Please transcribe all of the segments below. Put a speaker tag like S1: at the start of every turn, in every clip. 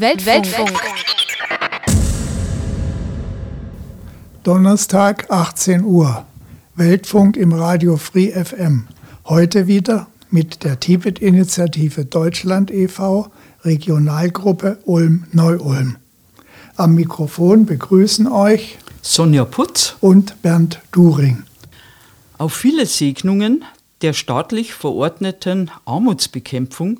S1: Weltfunk. Weltfunk.
S2: Donnerstag, 18 Uhr. Weltfunk im Radio Free FM. Heute wieder mit der Tibet-Initiative Deutschland e.V., Regionalgruppe Ulm-Neu-Ulm. Am Mikrofon begrüßen euch
S3: Sonja Putz
S2: und Bernd During.
S3: Auf viele Segnungen der staatlich verordneten Armutsbekämpfung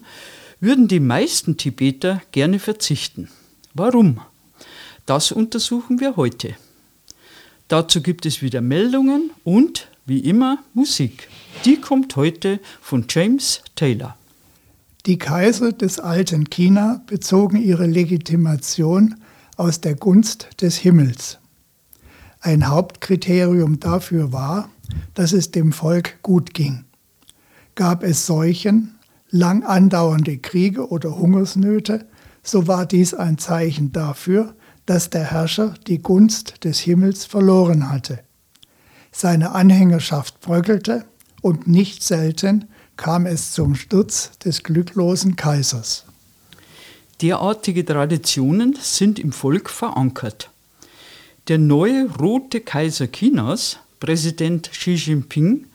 S3: würden die meisten Tibeter gerne verzichten. Warum? Das untersuchen wir heute. Dazu gibt es wieder Meldungen und, wie immer, Musik. Die kommt heute von James Taylor.
S2: Die Kaiser des alten China bezogen ihre Legitimation aus der Gunst des Himmels. Ein Hauptkriterium dafür war, dass es dem Volk gut ging. Gab es Seuchen, lang andauernde Kriege oder Hungersnöte, so war dies ein Zeichen dafür, dass der Herrscher die Gunst des Himmels verloren hatte. Seine Anhängerschaft bröckelte und nicht selten kam es zum Sturz des glücklosen Kaisers.
S3: Derartige Traditionen sind im Volk verankert. Der neue rote Kaiser Chinas, Präsident Xi Jinping,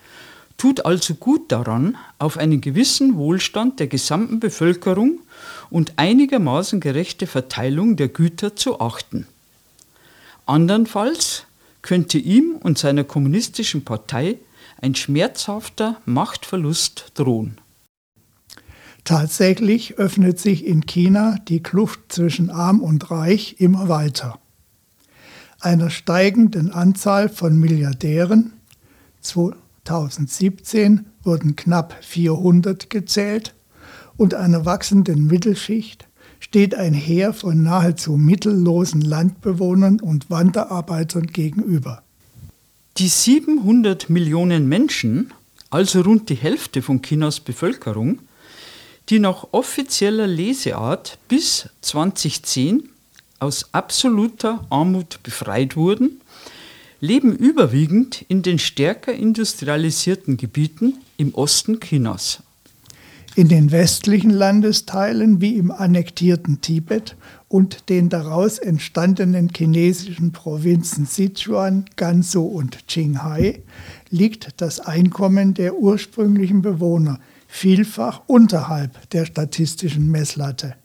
S3: tut also gut daran, auf einen gewissen Wohlstand der gesamten Bevölkerung und einigermaßen gerechte Verteilung der Güter zu achten. Andernfalls könnte ihm und seiner kommunistischen Partei ein schmerzhafter Machtverlust drohen.
S2: Tatsächlich öffnet sich in China die Kluft zwischen arm und reich immer weiter. Einer steigenden Anzahl von Milliardären, 2017 wurden knapp 400 gezählt, und einer wachsenden Mittelschicht steht ein Heer von nahezu mittellosen Landbewohnern und Wanderarbeitern gegenüber.
S3: Die 700 Millionen Menschen, also rund die Hälfte von Chinas Bevölkerung, die nach offizieller Leseart bis 2010 aus absoluter Armut befreit wurden, leben überwiegend in den stärker industrialisierten Gebieten im Osten Chinas.
S2: In den westlichen Landesteilen wie im annektierten Tibet und den daraus entstandenen chinesischen Provinzen Sichuan, Gansu und Qinghai liegt das Einkommen der ursprünglichen Bewohner vielfach unterhalb der statistischen Messlatte.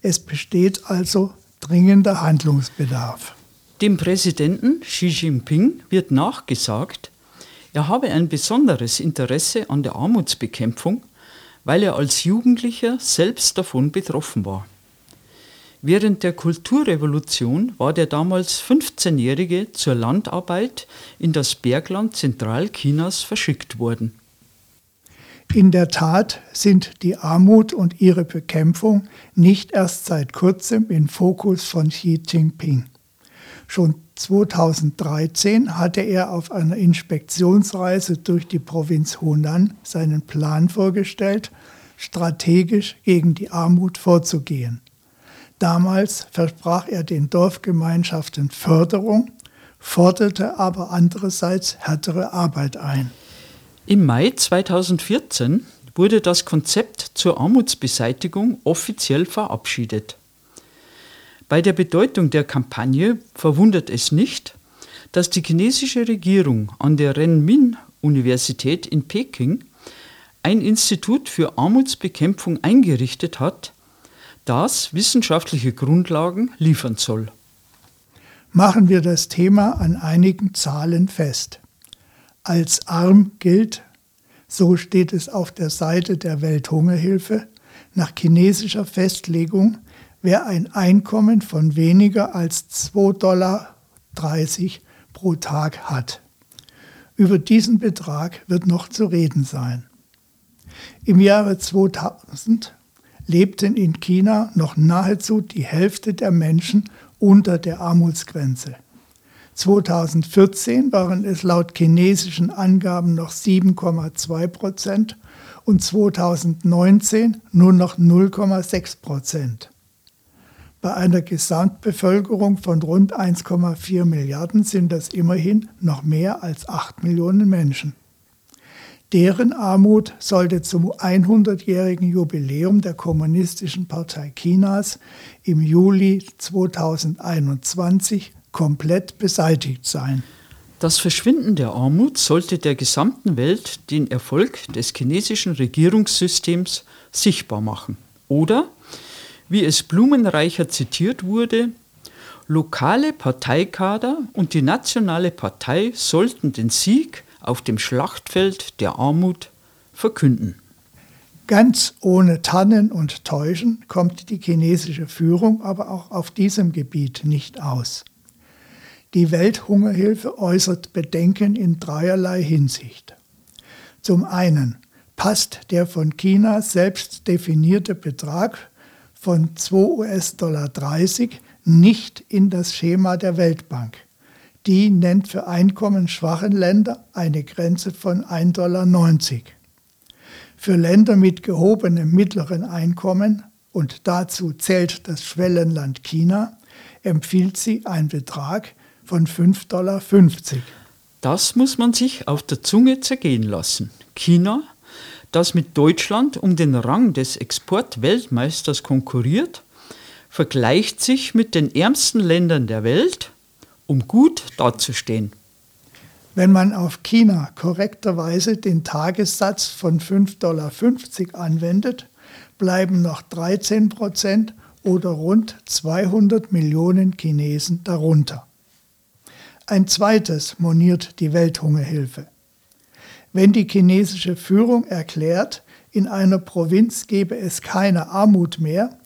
S2: Es besteht also dringender Handlungsbedarf.
S3: Dem Präsidenten Xi Jinping wird nachgesagt, er habe ein besonderes Interesse an der Armutsbekämpfung, weil er als Jugendlicher selbst davon betroffen war. Während der Kulturrevolution war der damals 15-Jährige zur Landarbeit in das Bergland Zentralchinas verschickt worden.
S2: In der Tat sind die Armut und ihre Bekämpfung nicht erst seit kurzem im Fokus von Xi Jinping. Schon 2013 hatte er auf einer Inspektionsreise durch die Provinz Hunan seinen Plan vorgestellt, strategisch gegen die Armut vorzugehen. Damals versprach er den Dorfgemeinschaften Förderung, forderte aber andererseits härtere Arbeit ein.
S3: Im Mai 2014 wurde das Konzept zur Armutsbeseitigung offiziell verabschiedet. Bei der Bedeutung der Kampagne verwundert es nicht, dass die chinesische Regierung an der Renmin-Universität in Peking ein Institut für Armutsbekämpfung eingerichtet hat, das wissenschaftliche Grundlagen liefern soll.
S2: Machen wir das Thema an einigen Zahlen fest. Als arm gilt, so steht es auf der Seite der Welthungerhilfe, nach chinesischer Festlegung wer ein Einkommen von weniger als 2,30 Dollar pro Tag hat. Über diesen Betrag wird noch zu reden sein. Im Jahre 2000 lebten in China noch nahezu die Hälfte der Menschen unter der Armutsgrenze. 2014 waren es laut chinesischen Angaben noch 7,2 Prozent und 2019 nur noch 0,6 Prozent. Bei einer Gesamtbevölkerung von rund 1,4 Milliarden sind das immerhin noch mehr als 8 Millionen Menschen. Deren Armut sollte zum 100-jährigen Jubiläum der Kommunistischen Partei Chinas im Juli 2021 komplett beseitigt sein.
S3: Das Verschwinden der Armut sollte der gesamten Welt den Erfolg des chinesischen Regierungssystems sichtbar machen. Oder, wie es blumenreicher zitiert wurde, lokale Parteikader und die nationale Partei sollten den Sieg auf dem Schlachtfeld der Armut verkünden.
S2: Ganz ohne Tannen und Täuschen kommt die chinesische Führung aber auch auf diesem Gebiet nicht aus. Die Welthungerhilfe äußert Bedenken in dreierlei Hinsicht. Zum einen passt der von China selbst definierte Betrag von 2 US-Dollar 30 nicht in das Schema der Weltbank die nennt für einkommensschwache Länder eine Grenze von 1,90 Dollar. Für Länder mit gehobenem mittleren Einkommen, und dazu zählt das Schwellenland China, empfiehlt sie einen Betrag von 5,50 Dollar.
S3: Das muss man sich auf der Zunge zergehen lassen. China, das mit Deutschland um den Rang des Exportweltmeisters konkurriert, vergleicht sich mit den ärmsten Ländern der Welt um gut dazustehen.
S2: Wenn man auf China korrekterweise den Tagessatz von 5,50 Dollar anwendet, bleiben noch 13 Prozent oder rund 200 Millionen Chinesen darunter. Ein zweites moniert die Welthungerhilfe. Wenn die chinesische Führung erklärt, in einer Provinz gebe es keine Armut mehr,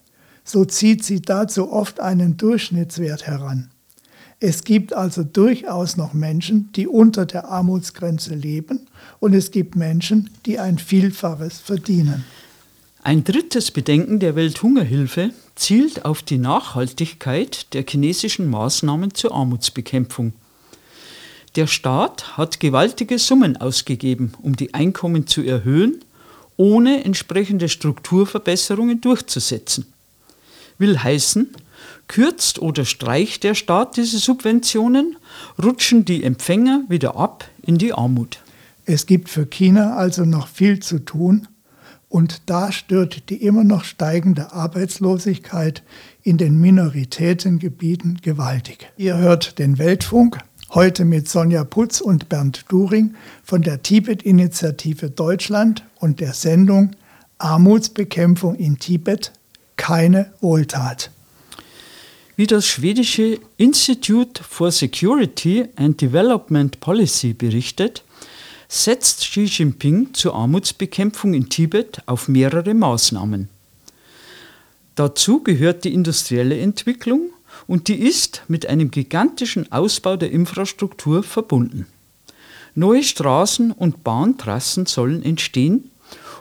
S2: so zieht sie dazu oft einen Durchschnittswert heran. Es gibt also durchaus noch Menschen, die unter der Armutsgrenze leben und es gibt Menschen, die ein Vielfaches verdienen.
S3: Ein drittes Bedenken der Welthungerhilfe zielt auf die Nachhaltigkeit der chinesischen Maßnahmen zur Armutsbekämpfung. Der Staat hat gewaltige Summen ausgegeben, um die Einkommen zu erhöhen, ohne entsprechende Strukturverbesserungen durchzusetzen. Will heißen, Kürzt oder streicht der Staat diese Subventionen, rutschen die Empfänger wieder ab in die Armut.
S2: Es gibt für China also noch viel zu tun und da stört die immer noch steigende Arbeitslosigkeit in den Minoritätengebieten gewaltig. Ihr hört den Weltfunk, heute mit Sonja Putz und Bernd During von der Tibet-Initiative Deutschland und der Sendung Armutsbekämpfung in Tibet, keine Wohltat.
S3: Wie das schwedische Institute for Security and Development Policy berichtet, setzt Xi Jinping zur Armutsbekämpfung in Tibet auf mehrere Maßnahmen. Dazu gehört die industrielle Entwicklung und die ist mit einem gigantischen Ausbau der Infrastruktur verbunden. Neue Straßen und Bahntrassen sollen entstehen,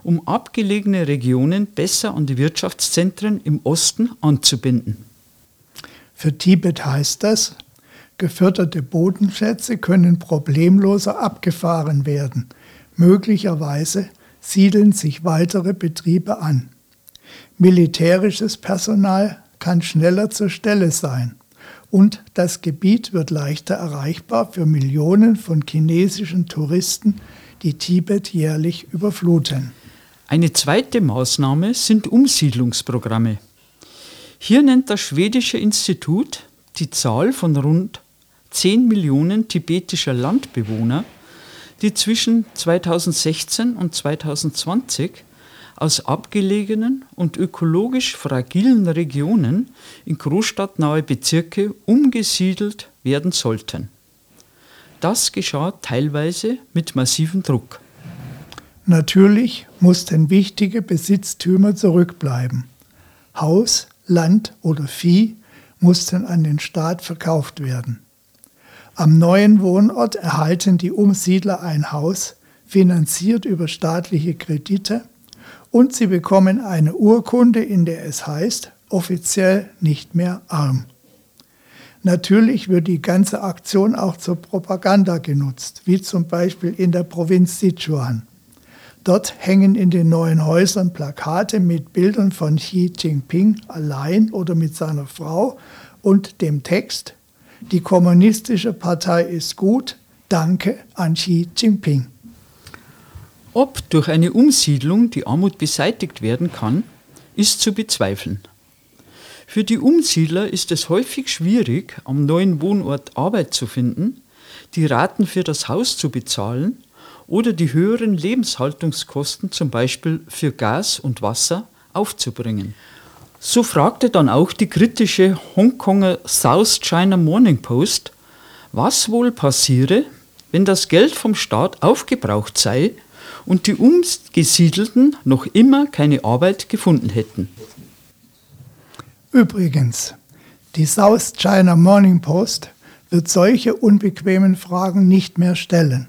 S3: um abgelegene Regionen besser an die Wirtschaftszentren im Osten anzubinden.
S2: Für Tibet heißt das, geförderte Bodenschätze können problemloser abgefahren werden. Möglicherweise siedeln sich weitere Betriebe an. Militärisches Personal kann schneller zur Stelle sein und das Gebiet wird leichter erreichbar für Millionen von chinesischen Touristen, die Tibet jährlich überfluten.
S3: Eine zweite Maßnahme sind Umsiedlungsprogramme. Hier nennt das schwedische Institut die Zahl von rund 10 Millionen tibetischer Landbewohner, die zwischen 2016 und 2020 aus abgelegenen und ökologisch fragilen Regionen in großstadtnahe Bezirke umgesiedelt werden sollten. Das geschah teilweise mit massivem Druck.
S2: Natürlich mussten wichtige Besitztümer zurückbleiben. Haus, Land oder Vieh mussten an den Staat verkauft werden. Am neuen Wohnort erhalten die Umsiedler ein Haus, finanziert über staatliche Kredite, und sie bekommen eine Urkunde, in der es heißt, offiziell nicht mehr arm. Natürlich wird die ganze Aktion auch zur Propaganda genutzt, wie zum Beispiel in der Provinz Sichuan. Dort hängen in den neuen Häusern Plakate mit Bildern von Xi Jinping allein oder mit seiner Frau und dem Text, die kommunistische Partei ist gut, danke an Xi Jinping.
S3: Ob durch eine Umsiedlung die Armut beseitigt werden kann, ist zu bezweifeln. Für die Umsiedler ist es häufig schwierig, am neuen Wohnort Arbeit zu finden, die Raten für das Haus zu bezahlen oder die höheren Lebenshaltungskosten zum Beispiel für Gas und Wasser aufzubringen. So fragte dann auch die kritische Hongkonger South China Morning Post, was wohl passiere, wenn das Geld vom Staat aufgebraucht sei und die Umgesiedelten noch immer keine Arbeit gefunden hätten.
S2: Übrigens, die South China Morning Post wird solche unbequemen Fragen nicht mehr stellen.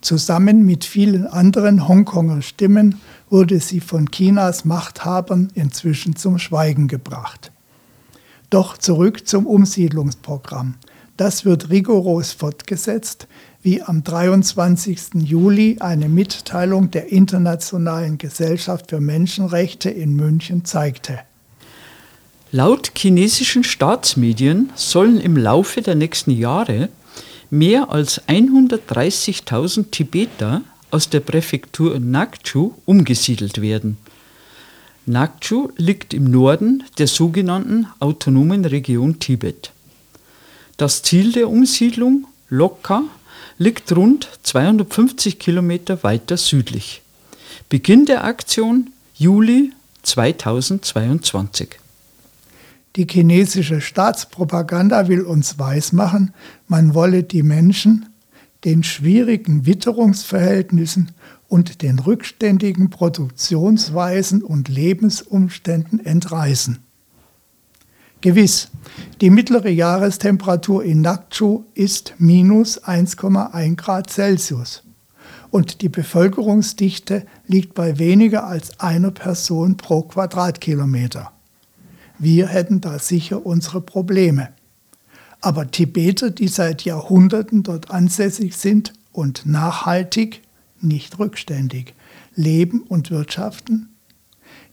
S2: Zusammen mit vielen anderen Hongkonger Stimmen wurde sie von Chinas Machthabern inzwischen zum Schweigen gebracht. Doch zurück zum Umsiedlungsprogramm. Das wird rigoros fortgesetzt, wie am 23. Juli eine Mitteilung der Internationalen Gesellschaft für Menschenrechte in München zeigte.
S3: Laut chinesischen Staatsmedien sollen im Laufe der nächsten Jahre mehr als 130.000 Tibeter aus der Präfektur Nakchu umgesiedelt werden. Nakchu liegt im Norden der sogenannten autonomen Region Tibet. Das Ziel der Umsiedlung, Lokka, liegt rund 250 Kilometer weiter südlich. Beginn der Aktion Juli 2022.
S2: Die chinesische Staatspropaganda will uns weismachen, man wolle die Menschen den schwierigen Witterungsverhältnissen und den rückständigen Produktionsweisen und Lebensumständen entreißen. Gewiss, die mittlere Jahrestemperatur in Nakchu ist minus 1,1 Grad Celsius und die Bevölkerungsdichte liegt bei weniger als einer Person pro Quadratkilometer. Wir hätten da sicher unsere Probleme. Aber Tibeter, die seit Jahrhunderten dort ansässig sind und nachhaltig, nicht rückständig, leben und wirtschaften,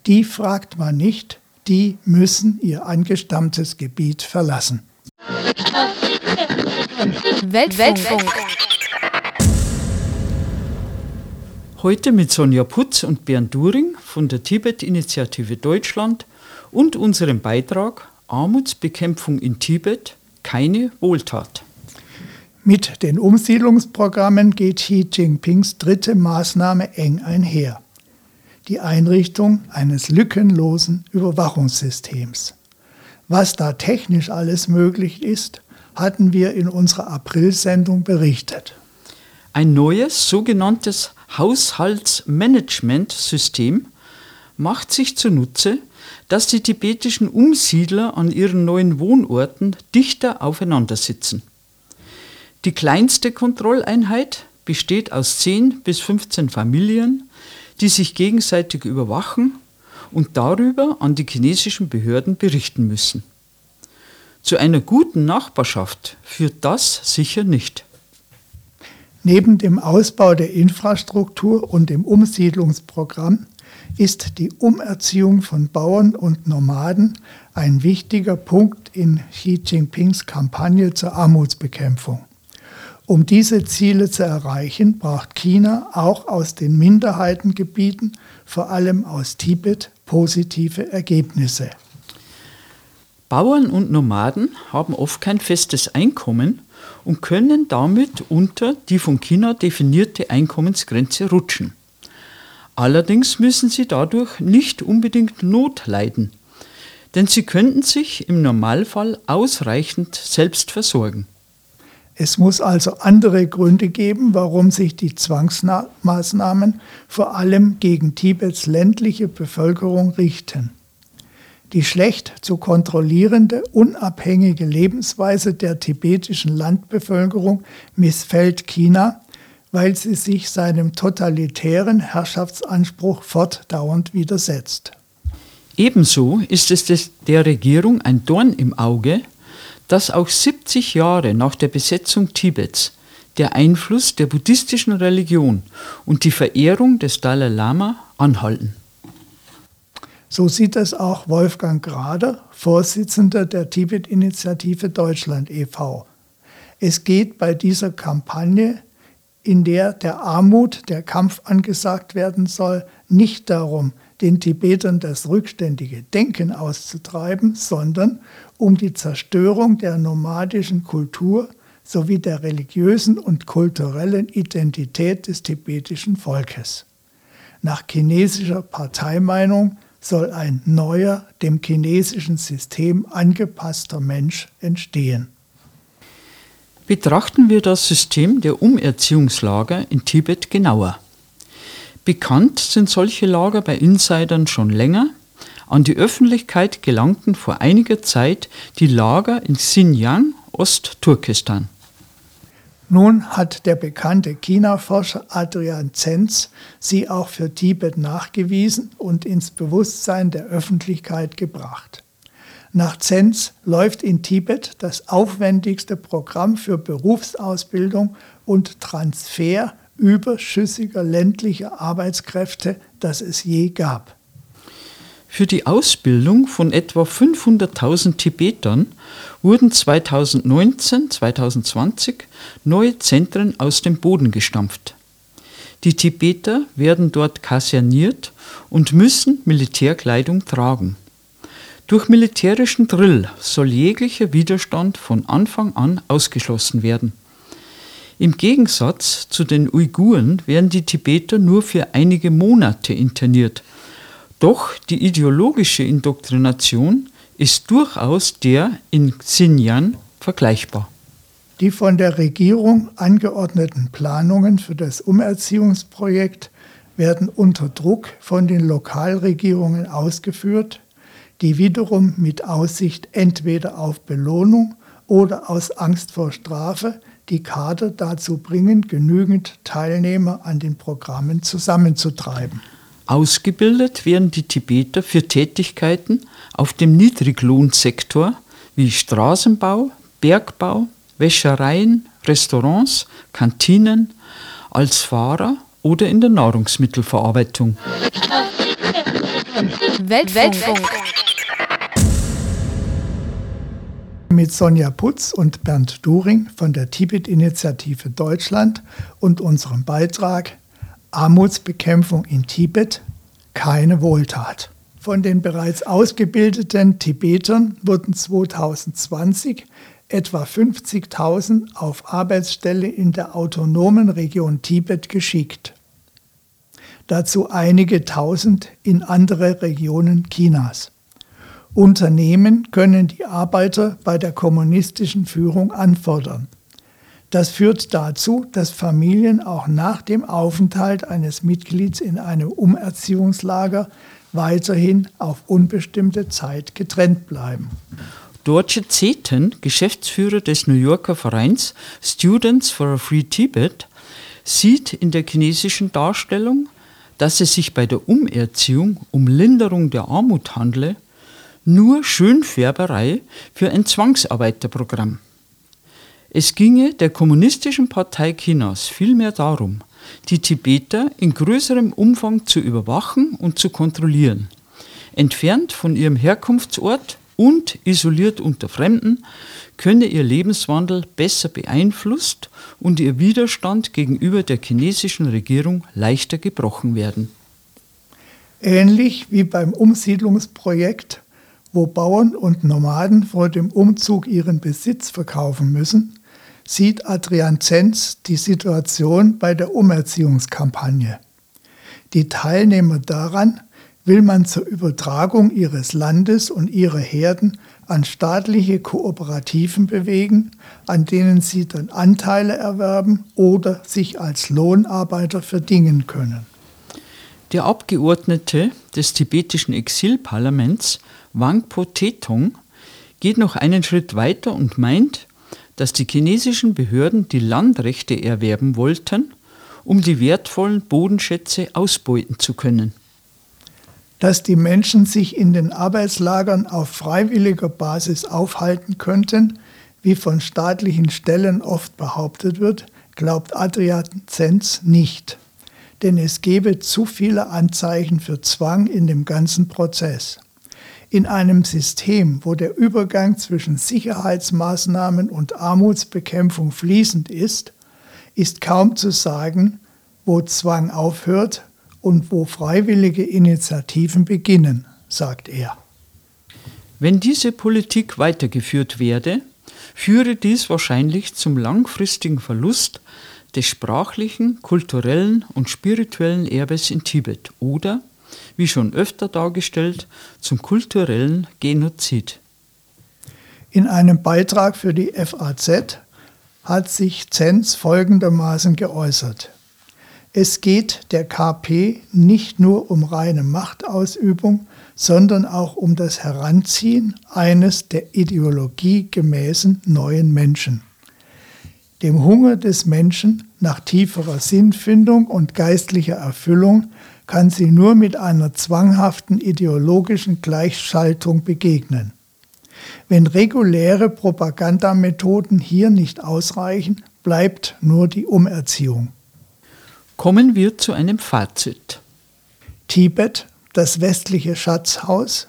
S2: die fragt man nicht, die müssen ihr angestammtes Gebiet verlassen.
S3: Weltfunk. Heute mit Sonja Putz und Bernd During von der Tibet-Initiative Deutschland und unserem Beitrag Armutsbekämpfung in Tibet keine Wohltat.
S2: Mit den Umsiedlungsprogrammen geht Xi Jinpings dritte Maßnahme eng einher. Die Einrichtung eines lückenlosen Überwachungssystems. Was da technisch alles möglich ist, hatten wir in unserer April-Sendung berichtet.
S3: Ein neues sogenanntes Haushaltsmanagementsystem macht sich zunutze, dass die tibetischen Umsiedler an ihren neuen Wohnorten dichter aufeinander sitzen. Die kleinste Kontrolleinheit besteht aus 10 bis 15 Familien, die sich gegenseitig überwachen und darüber an die chinesischen Behörden berichten müssen. Zu einer guten Nachbarschaft führt das sicher nicht.
S2: Neben dem Ausbau der Infrastruktur und dem Umsiedlungsprogramm ist die Umerziehung von Bauern und Nomaden ein wichtiger Punkt in Xi Jinpings Kampagne zur Armutsbekämpfung. Um diese Ziele zu erreichen, braucht China auch aus den Minderheitengebieten, vor allem aus Tibet, positive Ergebnisse.
S3: Bauern und Nomaden haben oft kein festes Einkommen und können damit unter die von China definierte Einkommensgrenze rutschen. Allerdings müssen sie dadurch nicht unbedingt Not leiden, denn sie könnten sich im Normalfall ausreichend selbst versorgen.
S2: Es muss also andere Gründe geben, warum sich die Zwangsmaßnahmen vor allem gegen Tibets ländliche Bevölkerung richten. Die schlecht zu kontrollierende, unabhängige Lebensweise der tibetischen Landbevölkerung missfällt China, weil sie sich seinem totalitären Herrschaftsanspruch fortdauernd widersetzt.
S3: Ebenso ist es der Regierung ein Dorn im Auge, dass auch 70 Jahre nach der Besetzung Tibets der Einfluss der buddhistischen Religion und die Verehrung des Dalai Lama anhalten.
S2: So sieht es auch Wolfgang Grader, Vorsitzender der Tibet-Initiative Deutschland e.V. Es geht bei dieser Kampagne in der der Armut der Kampf angesagt werden soll, nicht darum, den Tibetern das rückständige Denken auszutreiben, sondern um die Zerstörung der nomadischen Kultur sowie der religiösen und kulturellen Identität des tibetischen Volkes. Nach chinesischer Parteimeinung soll ein neuer, dem chinesischen System angepasster Mensch entstehen.
S3: Betrachten wir das System der Umerziehungslager in Tibet genauer. Bekannt sind solche Lager bei Insidern schon länger. An die Öffentlichkeit gelangten vor einiger Zeit die Lager in Xinjiang, Ostturkestan.
S2: Nun hat der bekannte China-Forscher Adrian Zenz sie auch für Tibet nachgewiesen und ins Bewusstsein der Öffentlichkeit gebracht. Nach Zenz läuft in Tibet das aufwendigste Programm für Berufsausbildung und Transfer überschüssiger ländlicher Arbeitskräfte, das es je gab.
S3: Für die Ausbildung von etwa 500.000 Tibetern wurden 2019-2020 neue Zentren aus dem Boden gestampft. Die Tibeter werden dort kaserniert und müssen Militärkleidung tragen. Durch militärischen Drill soll jeglicher Widerstand von Anfang an ausgeschlossen werden. Im Gegensatz zu den Uiguren werden die Tibeter nur für einige Monate interniert – doch die ideologische Indoktrination ist durchaus der in Xinjiang vergleichbar.
S2: Die von der Regierung angeordneten Planungen für das Umerziehungsprojekt werden unter Druck von den Lokalregierungen ausgeführt, die wiederum mit Aussicht entweder auf Belohnung oder aus Angst vor Strafe die Kader dazu bringen, genügend Teilnehmer an den Programmen zusammenzutreiben.
S3: Ausgebildet werden die Tibeter für Tätigkeiten auf dem Niedriglohnsektor wie Straßenbau, Bergbau, Wäschereien, Restaurants, Kantinen, als Fahrer oder in der Nahrungsmittelverarbeitung.
S2: Weltfunk. Mit Sonja Putz und Bernd During von der Tibet-Initiative Deutschland und unserem Beitrag Armutsbekämpfung in Tibet keine Wohltat. Von den bereits ausgebildeten Tibetern wurden 2020 etwa 50.000 auf Arbeitsstelle in der autonomen Region Tibet geschickt. Dazu einige tausend in andere Regionen Chinas. Unternehmen können die Arbeiter bei der kommunistischen Führung anfordern. Das führt dazu, dass Familien auch nach dem Aufenthalt eines Mitglieds in einem Umerziehungslager weiterhin auf unbestimmte Zeit getrennt bleiben.
S3: Dorje Zeten, Geschäftsführer des New Yorker Vereins Students for a Free Tibet, sieht in der chinesischen Darstellung, dass es sich bei der Umerziehung um Linderung der Armut handle, nur Schönfärberei für ein Zwangsarbeiterprogramm. Es ginge der Kommunistischen Partei Chinas vielmehr darum, die Tibeter in größerem Umfang zu überwachen und zu kontrollieren. Entfernt von ihrem Herkunftsort und isoliert unter Fremden könne ihr Lebenswandel besser beeinflusst und ihr Widerstand gegenüber der chinesischen Regierung leichter gebrochen werden.
S2: Ähnlich wie beim Umsiedlungsprojekt, wo Bauern und Nomaden vor dem Umzug ihren Besitz verkaufen müssen, sieht Adrian Zenz die Situation bei der Umerziehungskampagne. Die Teilnehmer daran will man zur Übertragung ihres Landes und ihrer Herden an staatliche Kooperativen bewegen, an denen sie dann Anteile erwerben oder sich als Lohnarbeiter verdingen können.
S3: Der Abgeordnete des tibetischen Exilparlaments, Wangpo Tetong, geht noch einen Schritt weiter und meint, dass die chinesischen Behörden die Landrechte erwerben wollten, um die wertvollen Bodenschätze ausbeuten zu können.
S2: Dass die Menschen sich in den Arbeitslagern auf freiwilliger Basis aufhalten könnten, wie von staatlichen Stellen oft behauptet wird, glaubt Adrian Zenz nicht. Denn es gebe zu viele Anzeichen für Zwang in dem ganzen Prozess. In einem System, wo der Übergang zwischen Sicherheitsmaßnahmen und Armutsbekämpfung fließend ist, ist kaum zu sagen, wo Zwang aufhört und wo freiwillige Initiativen beginnen, sagt er.
S3: Wenn diese Politik weitergeführt werde, führe dies wahrscheinlich zum langfristigen Verlust des sprachlichen, kulturellen und spirituellen Erbes in Tibet oder, wie schon öfter dargestellt, zum kulturellen Genozid.
S2: In einem Beitrag für die FAZ hat sich Zenz folgendermaßen geäußert. Es geht der KP nicht nur um reine Machtausübung, sondern auch um das Heranziehen eines der Ideologie gemäßen neuen Menschen. Dem Hunger des Menschen nach tieferer Sinnfindung und geistlicher Erfüllung kann sie nur mit einer zwanghaften ideologischen Gleichschaltung begegnen. Wenn reguläre Propagandamethoden hier nicht ausreichen, bleibt nur die Umerziehung.
S3: Kommen wir zu einem Fazit.
S2: Tibet, das westliche Schatzhaus,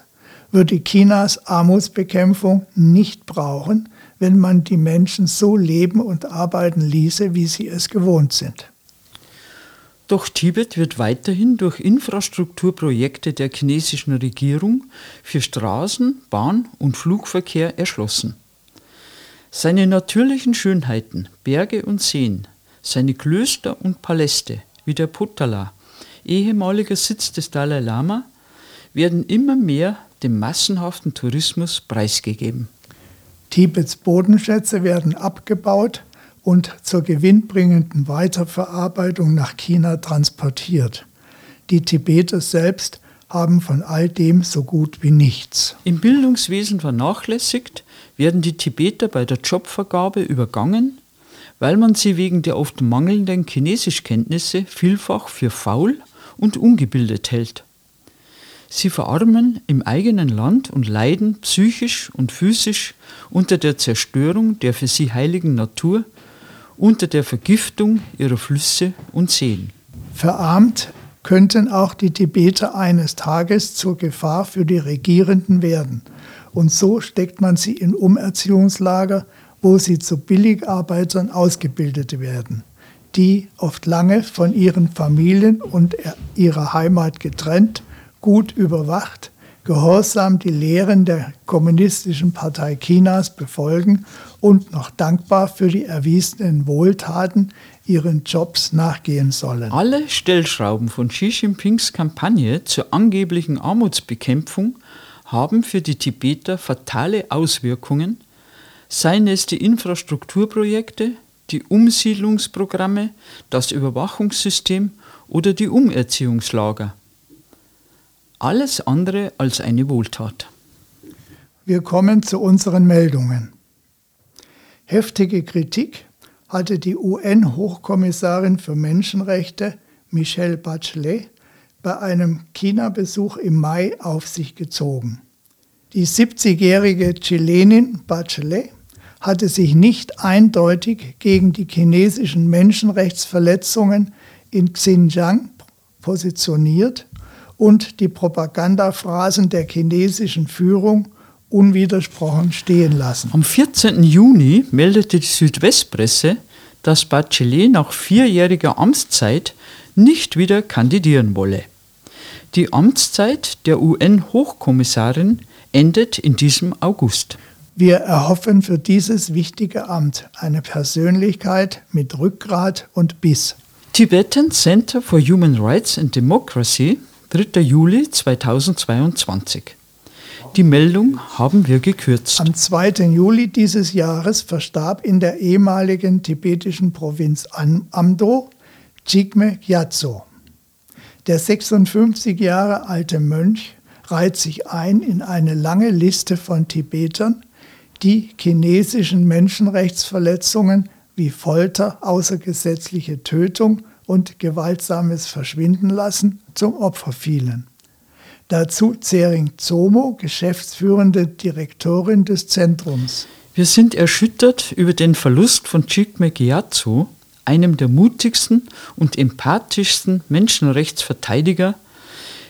S2: würde Chinas Armutsbekämpfung nicht brauchen, wenn man die Menschen so leben und arbeiten ließe, wie sie es gewohnt sind.
S3: Doch Tibet wird weiterhin durch Infrastrukturprojekte der chinesischen Regierung für Straßen, Bahn und Flugverkehr erschlossen. Seine natürlichen Schönheiten, Berge und Seen, seine Klöster und Paläste, wie der Potala, ehemaliger Sitz des Dalai Lama, werden immer mehr dem massenhaften Tourismus preisgegeben.
S2: Tibets Bodenschätze werden abgebaut und zur gewinnbringenden Weiterverarbeitung nach China transportiert. Die Tibeter selbst haben von all dem so gut wie nichts.
S3: Im Bildungswesen vernachlässigt, werden die Tibeter bei der Jobvergabe übergangen weil man sie wegen der oft mangelnden Chinesischkenntnisse vielfach für faul und ungebildet hält. Sie verarmen im eigenen Land und leiden psychisch und physisch unter der Zerstörung der für sie heiligen Natur, unter der Vergiftung ihrer Flüsse und Seen.
S2: Verarmt könnten auch die Tibeter eines Tages zur Gefahr für die Regierenden werden. Und so steckt man sie in Umerziehungslager, wo sie zu Billigarbeitern ausgebildet werden, die oft lange von ihren Familien und ihrer Heimat getrennt, gut überwacht, gehorsam die Lehren der Kommunistischen Partei Chinas befolgen und noch dankbar für die erwiesenen Wohltaten ihren Jobs nachgehen sollen.
S3: Alle Stellschrauben von Xi Jinpings Kampagne zur angeblichen Armutsbekämpfung haben für die Tibeter fatale Auswirkungen seien es die Infrastrukturprojekte, die Umsiedlungsprogramme, das Überwachungssystem oder die Umerziehungslager. Alles andere als eine Wohltat.
S2: Wir kommen zu unseren Meldungen. Heftige Kritik hatte die UN-Hochkommissarin für Menschenrechte Michelle Bachelet bei einem China-Besuch im Mai auf sich gezogen. Die 70-jährige Chilenin Bachelet hatte sich nicht eindeutig gegen die chinesischen Menschenrechtsverletzungen in Xinjiang positioniert und die Propagandaphrasen der chinesischen Führung unwidersprochen stehen lassen.
S3: Am 14. Juni meldete die Südwestpresse, dass Bachelet nach vierjähriger Amtszeit nicht wieder kandidieren wolle. Die Amtszeit der UN-Hochkommissarin endet in diesem August.
S2: Wir erhoffen für dieses wichtige Amt eine Persönlichkeit mit Rückgrat und Biss.
S3: Tibetan Center for Human Rights and Democracy, 3. Juli 2022. Die Meldung haben wir gekürzt.
S2: Am 2. Juli dieses Jahres verstarb in der ehemaligen tibetischen Provinz Amdo Jigme Gyatso. Der 56 Jahre alte Mönch reiht sich ein in eine lange Liste von Tibetern, die chinesischen Menschenrechtsverletzungen wie Folter, außergesetzliche Tötung und gewaltsames Verschwinden lassen zum Opfer fielen. Dazu Zering Zomo, geschäftsführende Direktorin des Zentrums.
S3: Wir sind erschüttert über den Verlust von Chikme Gyatso, einem der mutigsten und empathischsten Menschenrechtsverteidiger,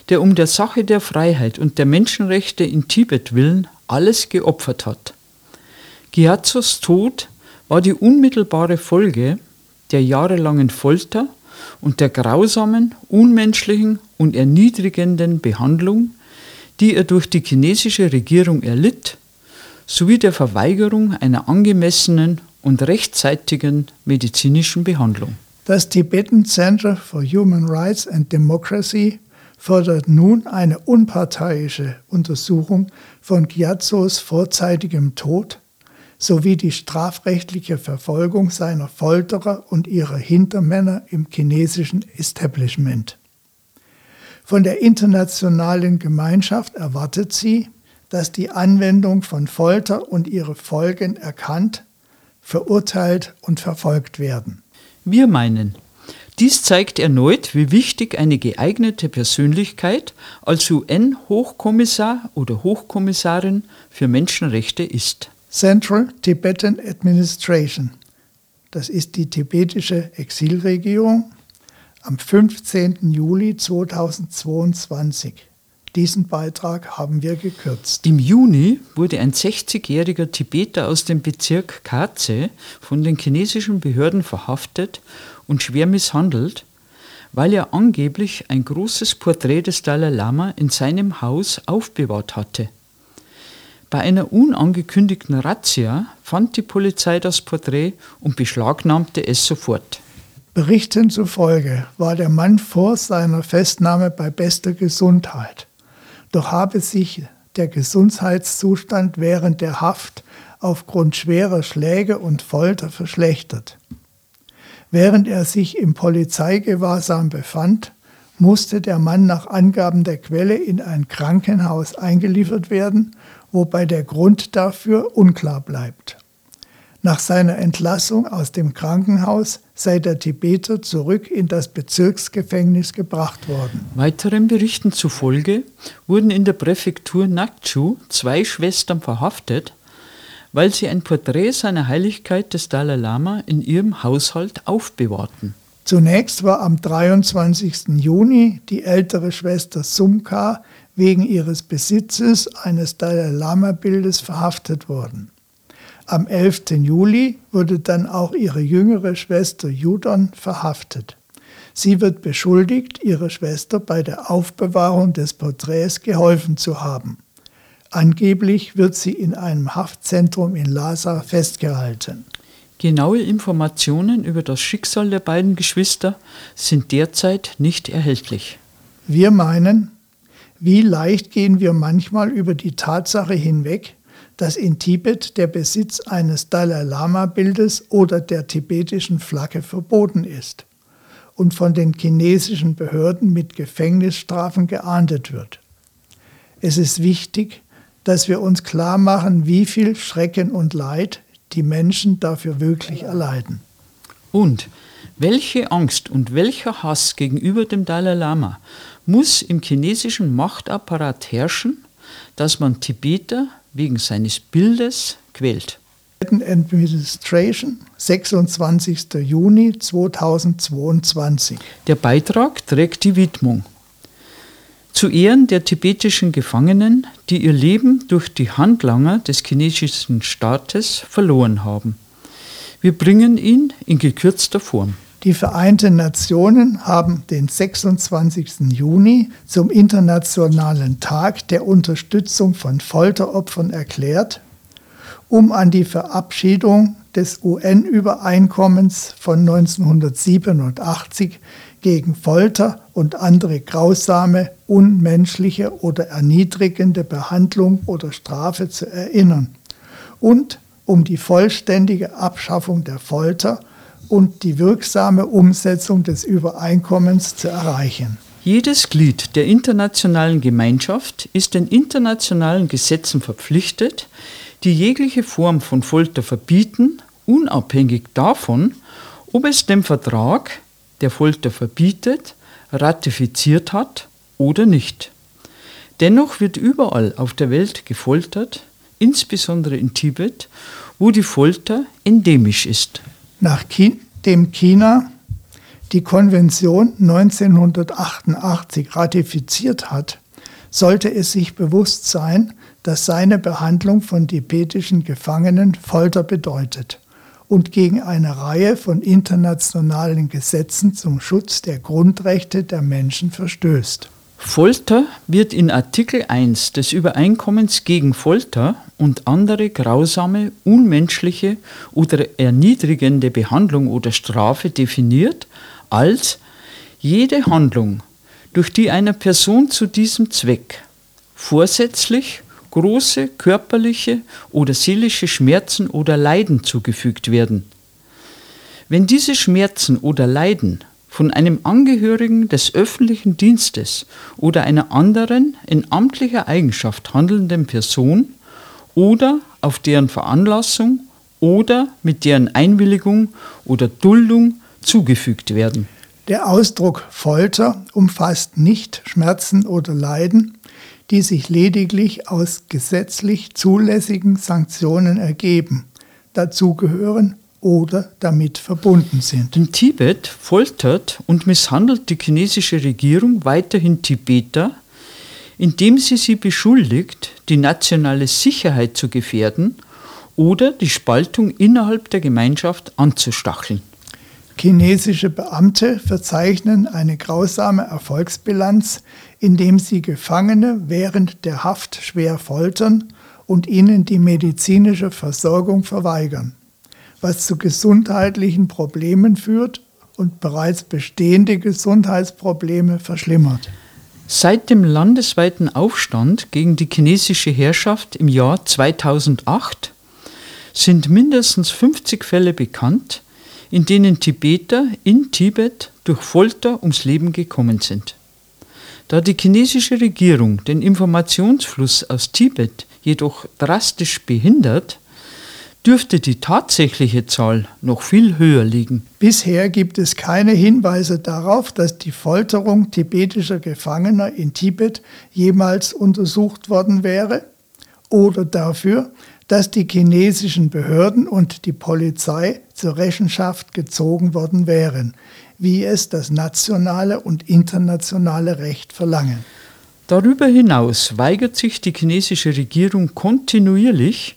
S3: der um der Sache der Freiheit und der Menschenrechte in Tibet willen alles geopfert hat. Gyatsos Tod war die unmittelbare Folge der jahrelangen Folter und der grausamen, unmenschlichen und erniedrigenden Behandlung, die er durch die chinesische Regierung erlitt, sowie der Verweigerung einer angemessenen und rechtzeitigen medizinischen Behandlung.
S2: Das Tibetan Center for Human Rights and Democracy fordert nun eine unparteiische Untersuchung von Gyatsos vorzeitigem Tod sowie die strafrechtliche Verfolgung seiner Folterer und ihrer Hintermänner im chinesischen Establishment. Von der internationalen Gemeinschaft erwartet sie, dass die Anwendung von Folter und ihre Folgen erkannt, verurteilt und verfolgt werden.
S3: Wir meinen, dies zeigt erneut, wie wichtig eine geeignete Persönlichkeit als UN-Hochkommissar oder Hochkommissarin für Menschenrechte ist.
S2: Central Tibetan Administration, das ist die tibetische Exilregierung, am 15. Juli 2022. Diesen Beitrag haben wir gekürzt.
S3: Im Juni wurde ein 60-jähriger Tibeter aus dem Bezirk Kaze von den chinesischen Behörden verhaftet und schwer misshandelt, weil er angeblich ein großes Porträt des Dalai Lama in seinem Haus aufbewahrt hatte. Bei einer unangekündigten Razzia fand die Polizei das Porträt und beschlagnahmte es sofort.
S2: Berichten zufolge war der Mann vor seiner Festnahme bei bester Gesundheit. Doch habe sich der Gesundheitszustand während der Haft aufgrund schwerer Schläge und Folter verschlechtert. Während er sich im Polizeigewahrsam befand, musste der Mann nach Angaben der Quelle in ein Krankenhaus eingeliefert werden, wobei der Grund dafür unklar bleibt. Nach seiner Entlassung aus dem Krankenhaus sei der Tibeter zurück in das Bezirksgefängnis gebracht worden.
S3: Weiteren Berichten zufolge wurden in der Präfektur Nakchu zwei Schwestern verhaftet, weil sie ein Porträt seiner Heiligkeit des Dalai Lama in ihrem Haushalt aufbewahrten.
S2: Zunächst war am 23. Juni die ältere Schwester Sumka wegen ihres Besitzes eines Dalai Lama-Bildes verhaftet worden. Am 11. Juli wurde dann auch ihre jüngere Schwester Judon verhaftet. Sie wird beschuldigt, ihrer Schwester bei der Aufbewahrung des Porträts geholfen zu haben. Angeblich wird sie in einem Haftzentrum in Lhasa festgehalten.
S3: Genaue Informationen über das Schicksal der beiden Geschwister sind derzeit nicht erhältlich.
S2: Wir meinen, wie leicht gehen wir manchmal über die Tatsache hinweg, dass in Tibet der Besitz eines Dalai Lama-Bildes oder der tibetischen Flagge verboten ist und von den chinesischen Behörden mit Gefängnisstrafen geahndet wird. Es ist wichtig, dass wir uns klar machen, wie viel Schrecken und Leid die Menschen dafür wirklich erleiden.
S3: Und welche Angst und welcher Hass gegenüber dem Dalai Lama muss im chinesischen Machtapparat herrschen, dass man Tibeter wegen seines Bildes quält.
S2: Administration, 26. Juni 2022.
S3: Der Beitrag trägt die Widmung. Zu Ehren der tibetischen Gefangenen, die ihr Leben durch die Handlanger des chinesischen Staates verloren haben. Wir bringen ihn in gekürzter Form.
S2: Die Vereinten Nationen haben den 26. Juni zum Internationalen Tag der Unterstützung von Folteropfern erklärt, um an die Verabschiedung des UN-Übereinkommens von 1987 gegen Folter und andere grausame, unmenschliche oder erniedrigende Behandlung oder Strafe zu erinnern und um die vollständige Abschaffung der Folter und die wirksame Umsetzung des Übereinkommens zu erreichen.
S3: Jedes Glied der internationalen Gemeinschaft ist den internationalen Gesetzen verpflichtet, die jegliche Form von Folter verbieten, unabhängig davon, ob es den Vertrag, der Folter verbietet, ratifiziert hat oder nicht. Dennoch wird überall auf der Welt gefoltert, insbesondere in Tibet, wo die Folter endemisch ist.
S2: Nachdem China die Konvention 1988 ratifiziert hat, sollte es sich bewusst sein, dass seine Behandlung von tibetischen Gefangenen Folter bedeutet und gegen eine Reihe von internationalen Gesetzen zum Schutz der Grundrechte der Menschen verstößt.
S3: Folter wird in Artikel 1 des Übereinkommens gegen Folter und andere grausame, unmenschliche oder erniedrigende Behandlung oder Strafe definiert als jede Handlung, durch die einer Person zu diesem Zweck vorsätzlich große körperliche oder seelische Schmerzen oder Leiden zugefügt werden. Wenn diese Schmerzen oder Leiden von einem Angehörigen des öffentlichen Dienstes oder einer anderen in amtlicher Eigenschaft handelnden Person oder auf deren Veranlassung oder mit deren Einwilligung oder Duldung zugefügt werden.
S2: Der Ausdruck Folter umfasst nicht Schmerzen oder Leiden, die sich lediglich aus gesetzlich zulässigen Sanktionen ergeben. Dazu gehören oder damit verbunden sind.
S3: In Tibet foltert und misshandelt die chinesische Regierung weiterhin Tibeter, indem sie sie beschuldigt, die nationale Sicherheit zu gefährden oder die Spaltung innerhalb der Gemeinschaft anzustacheln.
S2: Chinesische Beamte verzeichnen eine grausame Erfolgsbilanz, indem sie Gefangene während der Haft schwer foltern und ihnen die medizinische Versorgung verweigern, was zu gesundheitlichen Problemen führt und bereits bestehende Gesundheitsprobleme verschlimmert.
S3: Seit dem landesweiten Aufstand gegen die chinesische Herrschaft im Jahr 2008 sind mindestens 50 Fälle bekannt, in denen Tibeter in Tibet durch Folter ums Leben gekommen sind. Da die chinesische Regierung den Informationsfluss aus Tibet jedoch drastisch behindert, dürfte die tatsächliche Zahl noch viel höher liegen.
S2: Bisher gibt es keine Hinweise darauf, dass die Folterung tibetischer Gefangener in Tibet jemals untersucht worden wäre oder dafür, dass die chinesischen Behörden und die Polizei zur Rechenschaft gezogen worden wären, wie es das nationale und internationale Recht verlangen.
S3: Darüber hinaus weigert sich die chinesische Regierung kontinuierlich,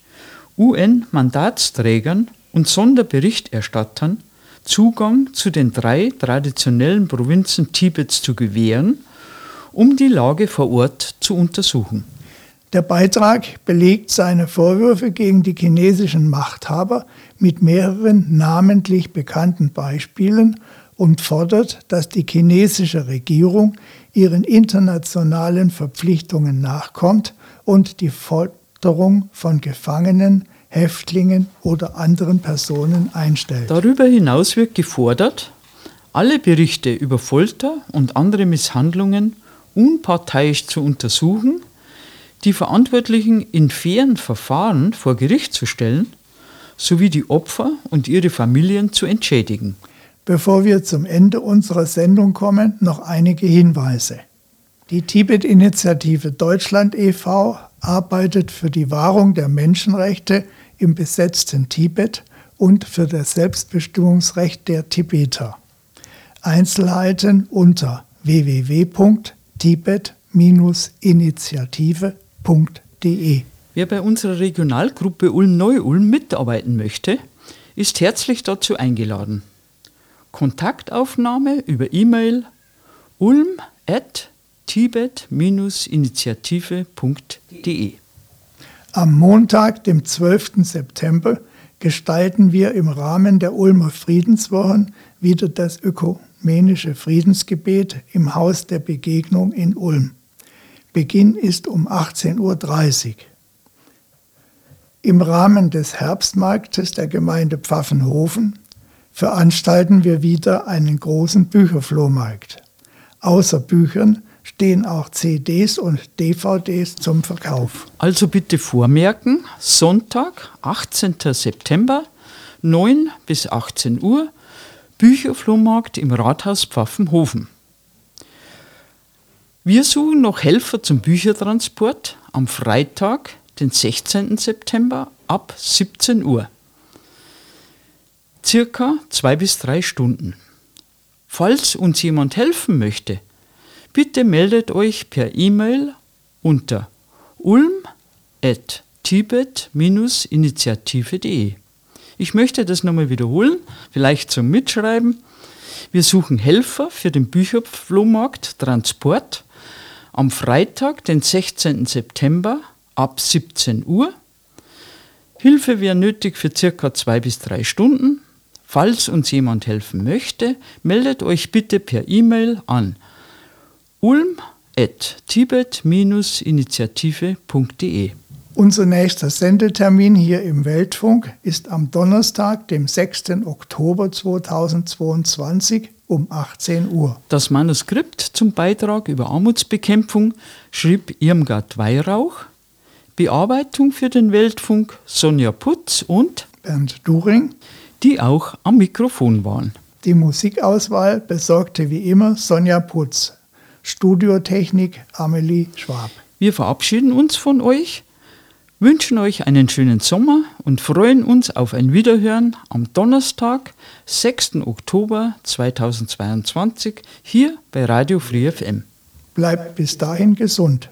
S3: UN-Mandatsträgern und Sonderberichterstattern Zugang zu den drei traditionellen Provinzen Tibets zu gewähren, um die Lage vor Ort zu untersuchen.
S2: Der Beitrag belegt seine Vorwürfe gegen die chinesischen Machthaber mit mehreren namentlich bekannten Beispielen und fordert, dass die chinesische Regierung ihren internationalen Verpflichtungen nachkommt und die Folterung von Gefangenen, Häftlingen oder anderen Personen einstellt.
S3: Darüber hinaus wird gefordert, alle Berichte über Folter und andere Misshandlungen unparteiisch zu untersuchen die Verantwortlichen in fairen Verfahren vor Gericht zu stellen, sowie die Opfer und ihre Familien zu entschädigen.
S2: Bevor wir zum Ende unserer Sendung kommen, noch einige Hinweise. Die Tibet-Initiative Deutschland e.V. arbeitet für die Wahrung der Menschenrechte im besetzten Tibet und für das Selbstbestimmungsrecht der Tibeter. Einzelheiten unter www.tibet-initiative.de.
S3: Wer bei unserer Regionalgruppe Ulm-Neu-Ulm mitarbeiten möchte, ist herzlich dazu eingeladen. Kontaktaufnahme über E-Mail ulm.tibet-initiative.de.
S2: Am Montag, dem 12. September, gestalten wir im Rahmen der Ulmer Friedenswochen wieder das ökumenische Friedensgebet im Haus der Begegnung in Ulm. Beginn ist um 18.30 Uhr. Im Rahmen des Herbstmarktes der Gemeinde Pfaffenhofen veranstalten wir wieder einen großen Bücherflohmarkt. Außer Büchern stehen auch CDs und DVDs zum Verkauf.
S3: Also bitte vormerken, Sonntag, 18. September, 9 bis 18 Uhr, Bücherflohmarkt im Rathaus Pfaffenhofen. Wir suchen noch Helfer zum Büchertransport am Freitag, den 16. September ab 17 Uhr. Circa zwei bis drei Stunden. Falls uns jemand helfen möchte, bitte meldet euch per E-Mail unter ulm.tibet-initiative.de. Ich möchte das nochmal wiederholen, vielleicht zum Mitschreiben. Wir suchen Helfer für den Bücherflohmarkt Transport am Freitag, den 16. September ab 17 Uhr. Hilfe wäre nötig für circa zwei bis drei Stunden. Falls uns jemand helfen möchte, meldet euch bitte per E-Mail an ulm.tibet-initiative.de.
S2: Unser nächster Sendetermin hier im Weltfunk ist am Donnerstag, dem 6. Oktober 2022 um 18 Uhr.
S3: Das Manuskript zum Beitrag über Armutsbekämpfung schrieb Irmgard Weihrauch. Bearbeitung für den Weltfunk Sonja Putz und
S2: Bernd During,
S3: die auch am Mikrofon waren.
S2: Die Musikauswahl besorgte wie immer Sonja Putz. Studiotechnik Amelie Schwab.
S3: Wir verabschieden uns von euch wünschen euch einen schönen Sommer und freuen uns auf ein Wiederhören am Donnerstag, 6. Oktober 2022 hier bei Radio Free FM.
S2: Bleibt bis dahin gesund.